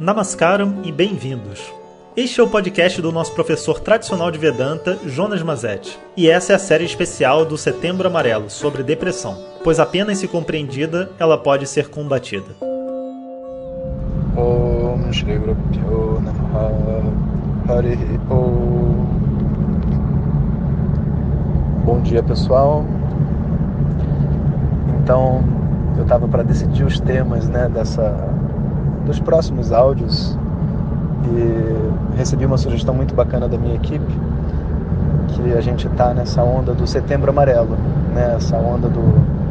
Namaskaram e bem-vindos. Este é o podcast do nosso professor tradicional de Vedanta, Jonas Mazetti. E essa é a série especial do Setembro Amarelo sobre depressão, pois apenas se compreendida ela pode ser combatida. Bom dia pessoal. Então eu estava para decidir os temas né, dessa, dos próximos áudios e recebi uma sugestão muito bacana da minha equipe que a gente está nessa onda do Setembro Amarelo, né, essa onda do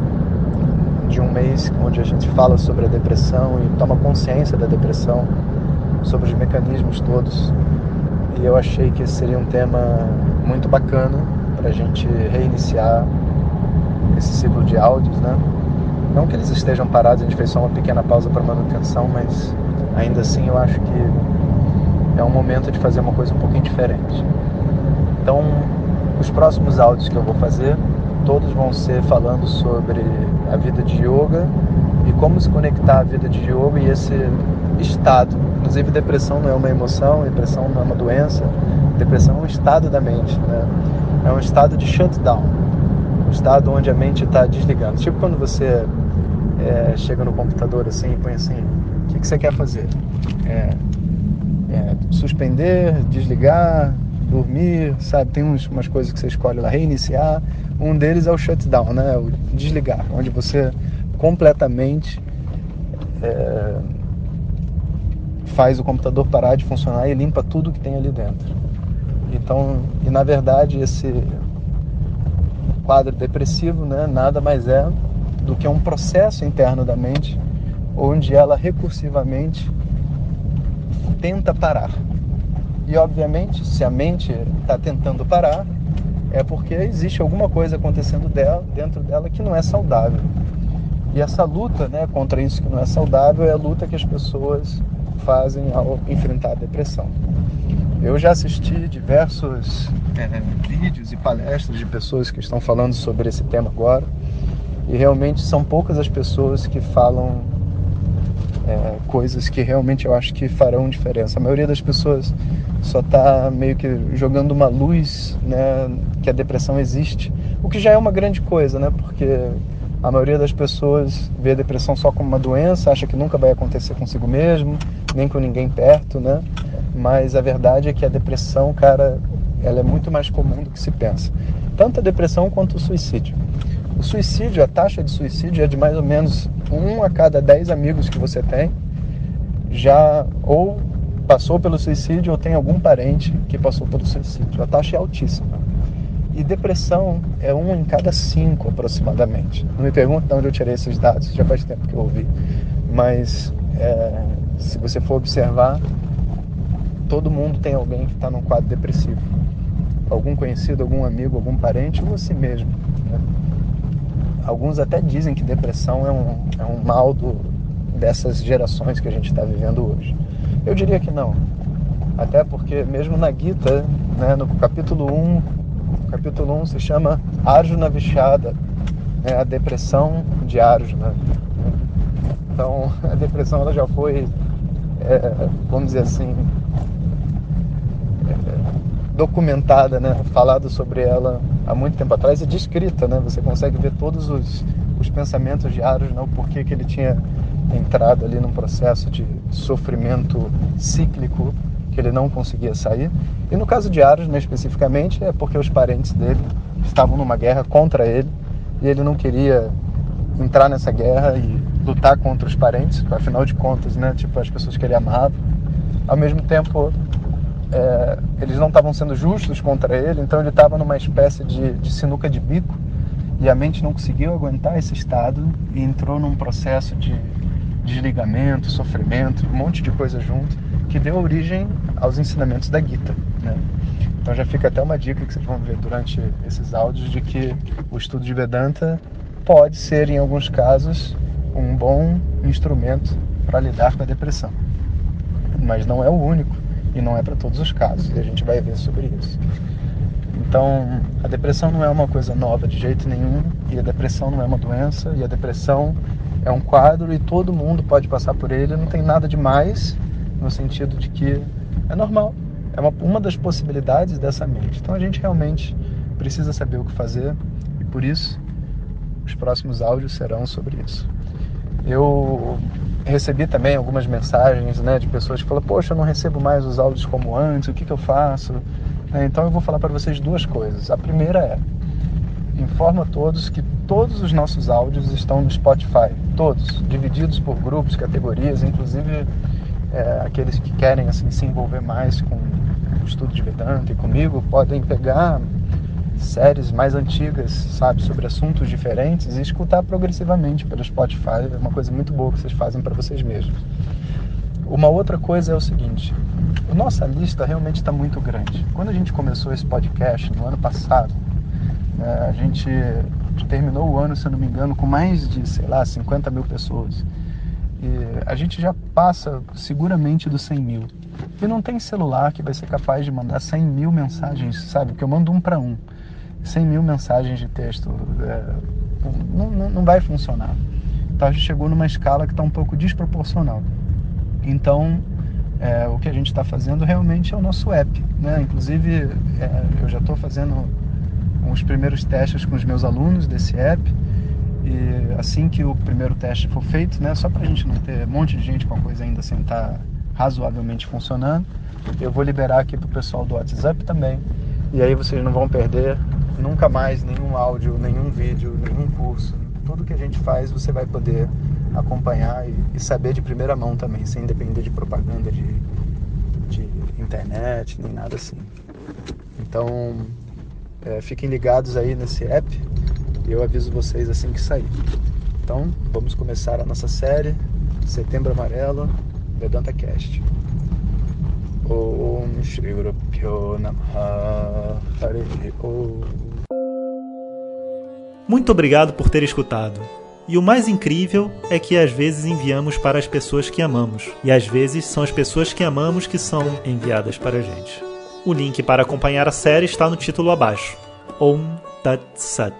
de um mês onde a gente fala sobre a depressão e toma consciência da depressão, sobre os mecanismos todos. E eu achei que esse seria um tema muito bacana para a gente reiniciar esse ciclo de áudios, né? Não que eles estejam parados, a gente fez só uma pequena pausa para manutenção, mas ainda assim eu acho que é um momento de fazer uma coisa um pouquinho diferente. Então, os próximos áudios que eu vou fazer, todos vão ser falando sobre a vida de yoga e como se conectar à vida de yoga e esse estado. Inclusive, depressão não é uma emoção, depressão não é uma doença, depressão é um estado da mente, né? É um estado de shutdown, um estado onde a mente está desligando. Tipo quando você é, chega no computador assim e põe assim, o que, que você quer fazer? É, é, suspender, desligar, dormir, sabe? Tem uns, umas coisas que você escolhe lá, reiniciar. Um deles é o shutdown, né? O desligar, onde você completamente é, faz o computador parar de funcionar e limpa tudo que tem ali dentro. Então, e na verdade esse quadro depressivo, né, nada mais é do que um processo interno da mente onde ela recursivamente tenta parar. E obviamente, se a mente está tentando parar, é porque existe alguma coisa acontecendo dela, dentro dela que não é saudável. E essa luta né, contra isso que não é saudável é a luta que as pessoas fazem ao enfrentar a depressão. Eu já assisti diversos é, vídeos e palestras de pessoas que estão falando sobre esse tema agora e realmente são poucas as pessoas que falam é, coisas que realmente eu acho que farão diferença. A maioria das pessoas só está meio que jogando uma luz, né, que a depressão existe, o que já é uma grande coisa, né, porque a maioria das pessoas vê a depressão só como uma doença, acha que nunca vai acontecer consigo mesmo, nem com ninguém perto, né? Mas a verdade é que a depressão, cara, ela é muito mais comum do que se pensa. Tanto a depressão quanto o suicídio. O suicídio, a taxa de suicídio é de mais ou menos um a cada dez amigos que você tem já ou passou pelo suicídio ou tem algum parente que passou pelo suicídio. A taxa é altíssima. E depressão é um em cada cinco aproximadamente. Não me pergunte de onde eu tirei esses dados, já faz tempo que eu ouvi. Mas é, se você for observar, todo mundo tem alguém que está num quadro depressivo. Algum conhecido, algum amigo, algum parente ou você mesmo. Alguns até dizem que depressão é um, é um mal do, dessas gerações que a gente está vivendo hoje. Eu diria que não. Até porque mesmo na Gita, né, no capítulo 1, capítulo 1 se chama Arjuna Vishada, né, a depressão de Arjuna. Então a depressão ela já foi, é, vamos dizer assim, documentada, né? falado sobre ela há muito tempo atrás e descrita. Né? Você consegue ver todos os, os pensamentos diários, né? o porquê que ele tinha entrado ali num processo de sofrimento cíclico que ele não conseguia sair. E no caso de Aros, né, especificamente, é porque os parentes dele estavam numa guerra contra ele e ele não queria entrar nessa guerra e lutar contra os parentes, afinal de contas, né, tipo as pessoas que ele amava. Ao mesmo tempo, é, eles não estavam sendo justos contra ele, então ele estava numa espécie de, de sinuca de bico e a mente não conseguiu aguentar esse estado e entrou num processo de desligamento, sofrimento, um monte de coisa junto, que deu origem aos ensinamentos da Gita. Né? Então já fica até uma dica que vocês vão ver durante esses áudios de que o estudo de Vedanta pode ser, em alguns casos, um bom instrumento para lidar com a depressão. Mas não é o único e não é para todos os casos, e a gente vai ver sobre isso. Então, a depressão não é uma coisa nova de jeito nenhum, e a depressão não é uma doença, e a depressão é um quadro e todo mundo pode passar por ele, não tem nada de mais, no sentido de que é normal, é uma, uma das possibilidades dessa mente. Então a gente realmente precisa saber o que fazer e por isso os próximos áudios serão sobre isso. Eu recebi também algumas mensagens né, de pessoas que falam: Poxa, eu não recebo mais os áudios como antes, o que, que eu faço? É, então eu vou falar para vocês duas coisas. A primeira é: informa a todos que todos os nossos áudios estão no Spotify, todos, divididos por grupos, categorias, inclusive é, aqueles que querem assim se envolver mais com o estudo de Vedanta e comigo podem pegar séries mais antigas, sabe, sobre assuntos diferentes e escutar progressivamente pelo Spotify. É uma coisa muito boa que vocês fazem para vocês mesmos. Uma outra coisa é o seguinte: nossa lista realmente está muito grande. Quando a gente começou esse podcast no ano passado, né, a gente terminou o ano, se eu não me engano, com mais de, sei lá, 50 mil pessoas. E a gente já passa seguramente dos 100 mil. E não tem celular que vai ser capaz de mandar 100 mil mensagens, sabe? Que eu mando um para um. 100 mil mensagens de texto é, não, não, não vai funcionar. Então a gente chegou numa escala que está um pouco desproporcional. Então é, o que a gente está fazendo realmente é o nosso app. Né? Inclusive é, eu já estou fazendo os primeiros testes com os meus alunos desse app. E assim que o primeiro teste for feito, né, só para a gente não ter um monte de gente com a coisa ainda sem estar tá razoavelmente funcionando, eu vou liberar aqui para o pessoal do WhatsApp também. E aí vocês não vão perder nunca mais nenhum áudio, nenhum vídeo, nenhum curso. Tudo que a gente faz você vai poder acompanhar e, saber de primeira mão também, sem depender de propaganda de, de internet, nem nada assim. Então, é, fiquem ligados aí nesse app e eu aviso vocês assim que sair. Então, vamos começar a nossa série Setembro Amarelo Vedanta Cast. Om Muito obrigado por ter escutado. E o mais incrível é que às vezes enviamos para as pessoas que amamos, e às vezes são as pessoas que amamos que são enviadas para a gente. O link para acompanhar a série está no título abaixo. Om Tat Sat.